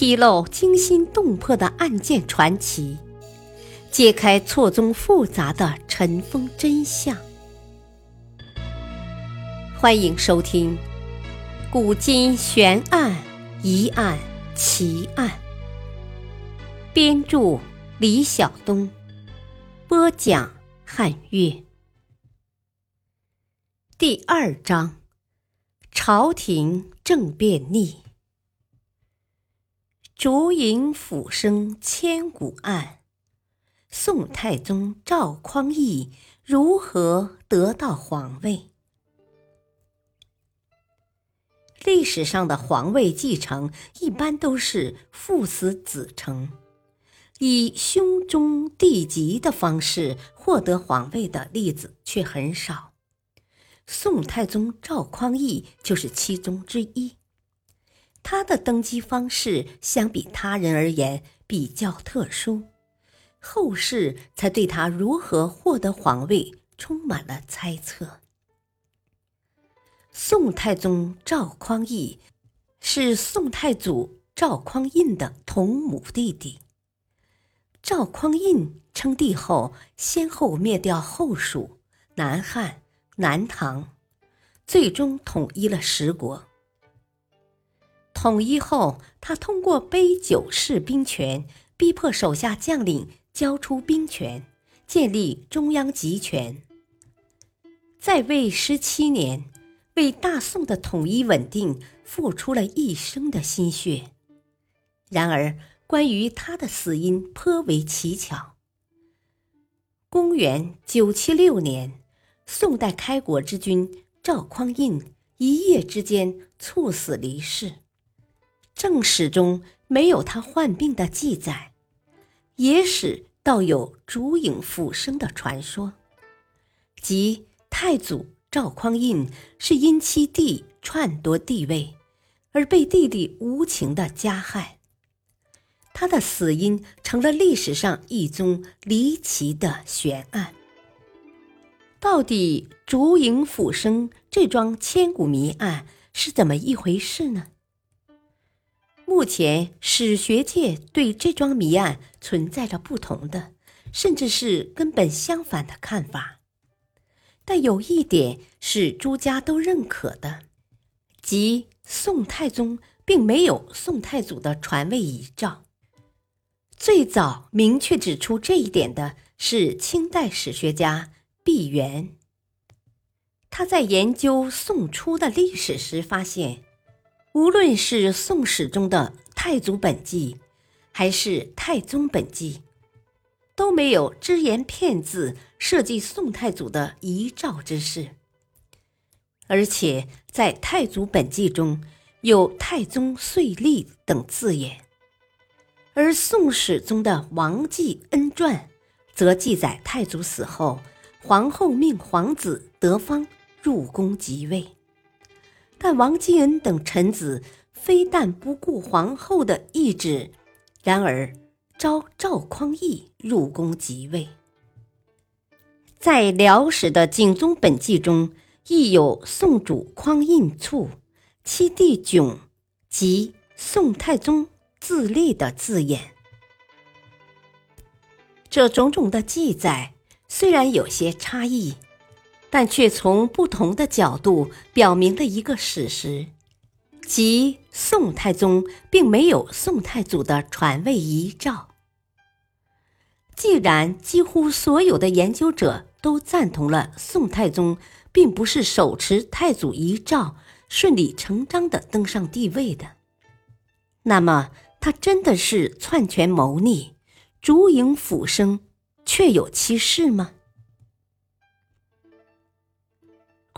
披露惊心动魄的案件传奇，揭开错综复杂的尘封真相。欢迎收听《古今悬案、疑案、奇案》，编著李晓东，播讲汉月。第二章：朝廷政变逆。烛影斧声千古案，宋太宗赵匡胤如何得到皇位？历史上的皇位继承一般都是父死子承，以兄终弟及的方式获得皇位的例子却很少。宋太宗赵匡胤就是其中之一。他的登基方式相比他人而言比较特殊，后世才对他如何获得皇位充满了猜测。宋太宗赵匡胤是宋太祖赵匡胤的同母弟弟。赵匡胤称帝后，先后灭掉后蜀、南汉、南唐，最终统一了十国。统一后，他通过杯酒释兵权，逼迫手下将领交出兵权，建立中央集权。在位十七年，为大宋的统一稳定付出了一生的心血。然而，关于他的死因颇为蹊跷。公元九七六年，宋代开国之君赵匡胤一夜之间猝死离世。正史中没有他患病的记载，野史倒有烛影斧声的传说，即太祖赵匡胤是因其弟篡夺帝位，而被弟弟无情的加害。他的死因成了历史上一宗离奇的悬案。到底烛影斧声这桩千古谜案是怎么一回事呢？目前史学界对这桩谜案存在着不同的，甚至是根本相反的看法。但有一点是诸家都认可的，即宋太宗并没有宋太祖的传位遗诏。最早明确指出这一点的是清代史学家毕沅。他在研究宋初的历史时发现。无论是《宋史》中的《太祖本纪》，还是《太宗本纪》，都没有只言片字设计宋太祖的遗诏之事。而且在《太祖本纪》中有“太宗岁历”等字眼，而《宋史》中的《王继恩传》则记载太祖死后，皇后命皇子德方入宫即位。但王继恩等臣子非但不顾皇后的意志，然而召赵匡胤入宫即位。在辽史的《景宗本纪》中，亦有宋主匡胤卒，其弟囧及宋太宗自立的字眼。这种种的记载虽然有些差异。但却从不同的角度表明了一个史实，即宋太宗并没有宋太祖的传位遗诏。既然几乎所有的研究者都赞同了宋太宗并不是手持太祖遗诏顺理成章的登上帝位的，那么他真的是篡权谋逆、烛影斧声，确有其事吗？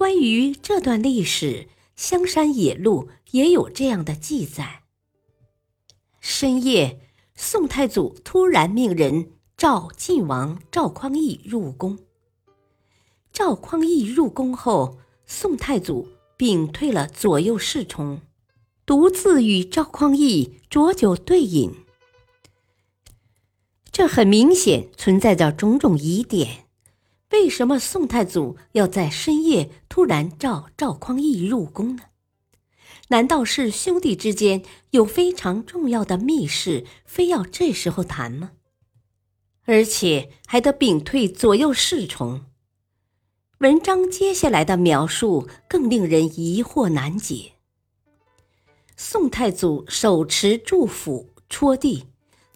关于这段历史，《香山野录》也有这样的记载：深夜，宋太祖突然命人召晋王赵匡胤入宫。赵匡胤入宫后，宋太祖屏退了左右侍从，独自与赵匡胤酌酒对饮。这很明显存在着种种疑点。为什么宋太祖要在深夜突然召赵匡胤入宫呢？难道是兄弟之间有非常重要的密事，非要这时候谈吗？而且还得屏退左右侍从。文章接下来的描述更令人疑惑难解。宋太祖手持祝斧戳地，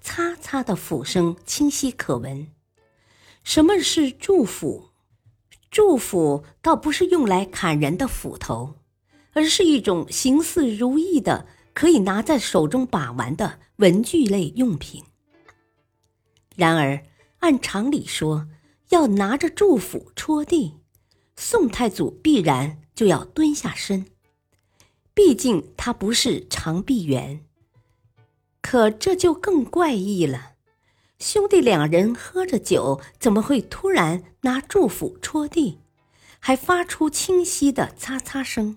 擦擦的斧声清晰可闻。什么是祝斧？祝斧倒不是用来砍人的斧头。而是一种形似如意的，可以拿在手中把玩的文具类用品。然而，按常理说，要拿着祝斧戳地，宋太祖必然就要蹲下身，毕竟他不是长臂猿。可这就更怪异了，兄弟两人喝着酒，怎么会突然拿祝斧戳地，还发出清晰的擦擦声？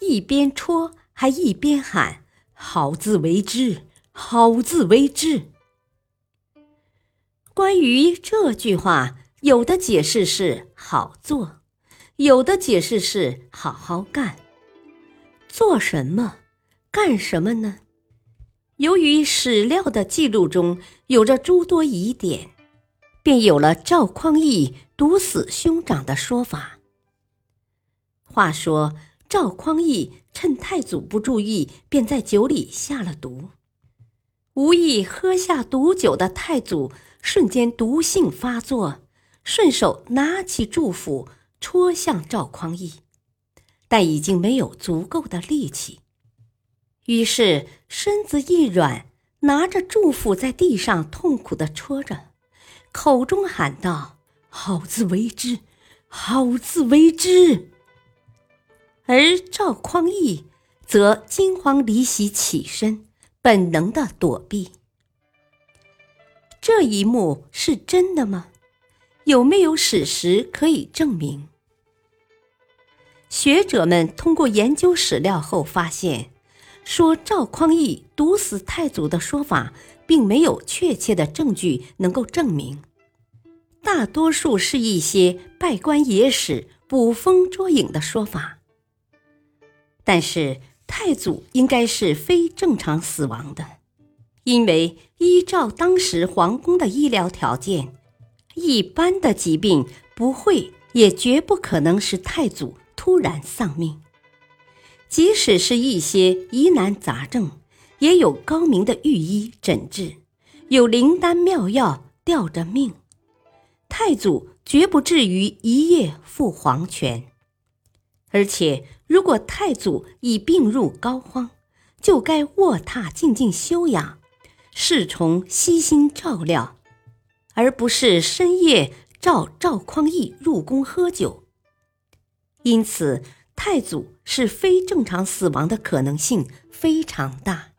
一边戳还一边喊“好自为之，好自为之”。关于这句话，有的解释是“好做”，有的解释是“好好干”。做什么？干什么呢？由于史料的记录中有着诸多疑点，便有了赵匡胤毒死兄长的说法。话说。赵匡胤趁太祖不注意，便在酒里下了毒。无意喝下毒酒的太祖瞬间毒性发作，顺手拿起祝斧戳向赵匡胤，但已经没有足够的力气，于是身子一软，拿着祝斧在地上痛苦的戳着，口中喊道：“好自为之，好自为之。”而赵匡胤则惊慌离席，起身，本能的躲避。这一幕是真的吗？有没有史实可以证明？学者们通过研究史料后发现，说赵匡胤毒死太祖的说法，并没有确切的证据能够证明，大多数是一些拜官野史、捕风捉影的说法。但是太祖应该是非正常死亡的，因为依照当时皇宫的医疗条件，一般的疾病不会也绝不可能使太祖突然丧命。即使是一些疑难杂症，也有高明的御医诊治，有灵丹妙药吊着命，太祖绝不至于一夜赴黄泉。而且，如果太祖已病入膏肓，就该卧榻静静休养，侍从悉心照料，而不是深夜召赵匡胤入宫喝酒。因此，太祖是非正常死亡的可能性非常大。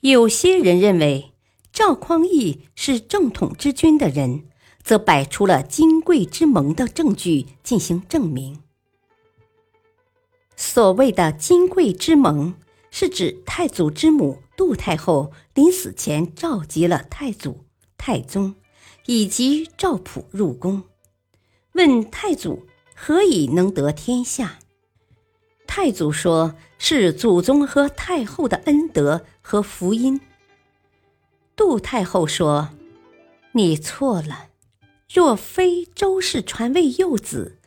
有些人认为赵匡胤是正统之君的人，则摆出了金贵之盟的证据进行证明。所谓的金贵之盟，是指太祖之母杜太后临死前召集了太祖、太宗以及赵普入宫，问太祖何以能得天下。太祖说是祖宗和太后的恩德和福音。杜太后说：“你错了，若非周氏传位幼子，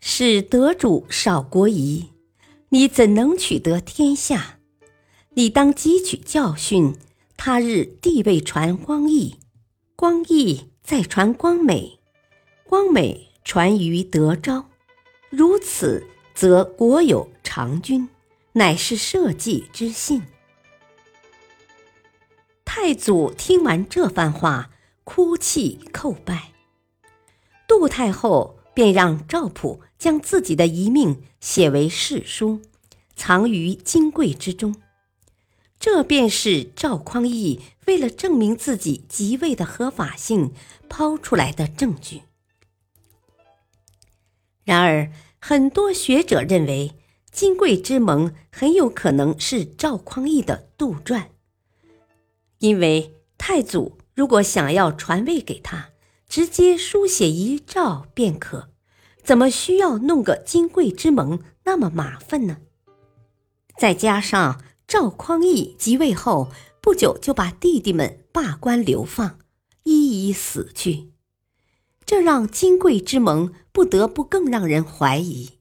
使得主少国疑。”你怎能取得天下？你当汲取教训，他日地位传光义，光义再传光美，光美传于德昭，如此则国有长君，乃是社稷之幸。太祖听完这番话，哭泣叩拜。杜太后。便让赵普将自己的遗命写为誓书，藏于金柜之中。这便是赵匡胤为了证明自己即位的合法性抛出来的证据。然而，很多学者认为金贵之盟很有可能是赵匡胤的杜撰，因为太祖如果想要传位给他。直接书写遗诏便可，怎么需要弄个金贵之盟那么麻烦呢？再加上赵匡胤即位后不久就把弟弟们罢官流放，一一死去，这让金贵之盟不得不更让人怀疑。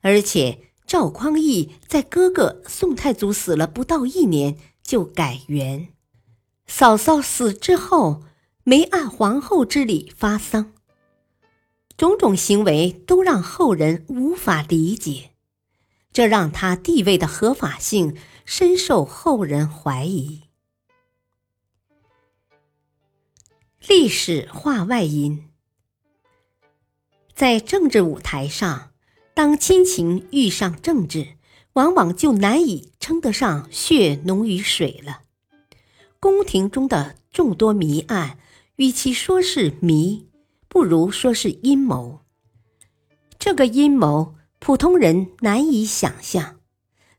而且赵匡胤在哥哥宋太祖死了不到一年就改元，嫂嫂死之后没按皇后之礼发丧，种种行为都让后人无法理解。这让他地位的合法性深受后人怀疑。历史话外音：在政治舞台上，当亲情遇上政治，往往就难以称得上血浓于水了。宫廷中的众多谜案，与其说是谜，不如说是阴谋。这个阴谋。普通人难以想象，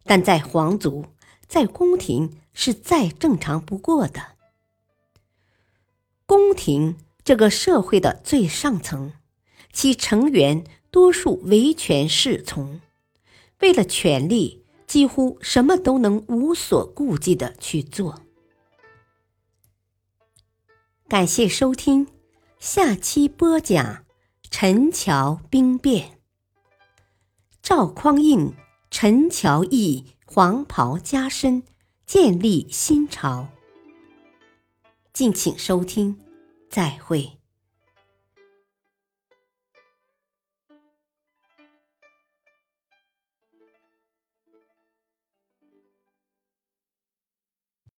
但在皇族、在宫廷是再正常不过的。宫廷这个社会的最上层，其成员多数唯权是从，为了权力，几乎什么都能无所顾忌的去做。感谢收听，下期播讲陈桥兵变。赵匡胤、陈桥驿黄袍加身，建立新朝。敬请收听，再会。